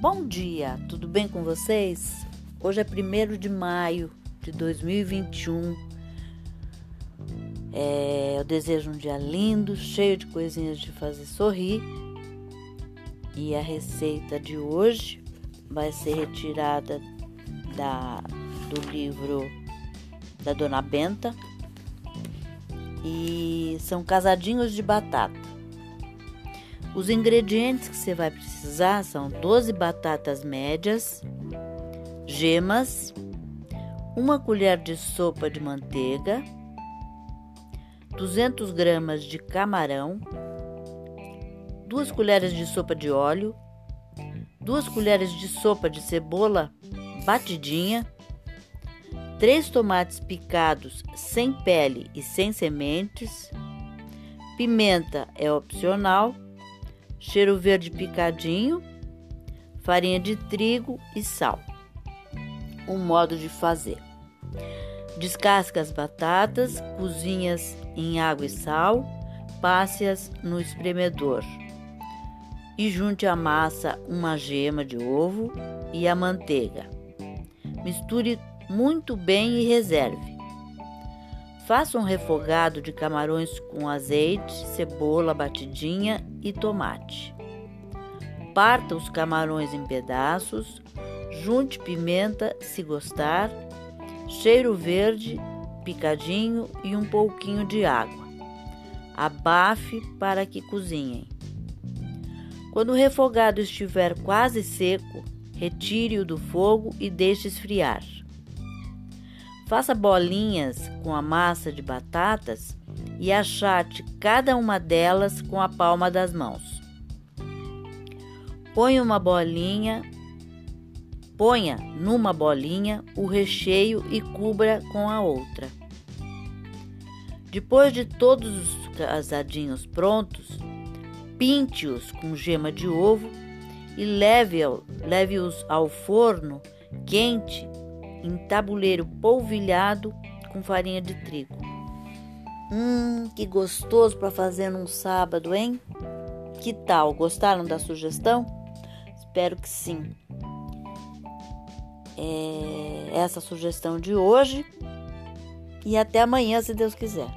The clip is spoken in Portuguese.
Bom dia, tudo bem com vocês? Hoje é 1 de maio de 2021. É, eu desejo um dia lindo, cheio de coisinhas de fazer sorrir. E a receita de hoje vai ser retirada da, do livro da Dona Benta. E são casadinhos de batata. Os ingredientes que você vai precisar são 12 batatas médias, gemas, uma colher de sopa de manteiga, 200 gramas de camarão, duas colheres de sopa de óleo, duas colheres de sopa de cebola batidinha, três tomates picados sem pele e sem sementes, pimenta é opcional cheiro verde picadinho, farinha de trigo e sal. Um modo de fazer: descasque as batatas, cozinhas em água e sal, passe-as no espremedor e junte a massa, uma gema de ovo e a manteiga. Misture muito bem e reserve. Faça um refogado de camarões com azeite, cebola batidinha e tomate. Parta os camarões em pedaços, junte pimenta se gostar, cheiro verde, picadinho e um pouquinho de água. Abafe para que cozinhem. Quando o refogado estiver quase seco, retire-o do fogo e deixe esfriar. Faça bolinhas com a massa de batatas e achate cada uma delas com a palma das mãos. Ponha uma bolinha, ponha numa bolinha o recheio e cubra com a outra. Depois de todos os casadinhos prontos, pinte-os com gema de ovo e leve-os leve ao forno quente em tabuleiro polvilhado com farinha de trigo. Hum, que gostoso para fazer num sábado, hein? Que tal? Gostaram da sugestão? Espero que sim. É essa sugestão de hoje e até amanhã, se Deus quiser.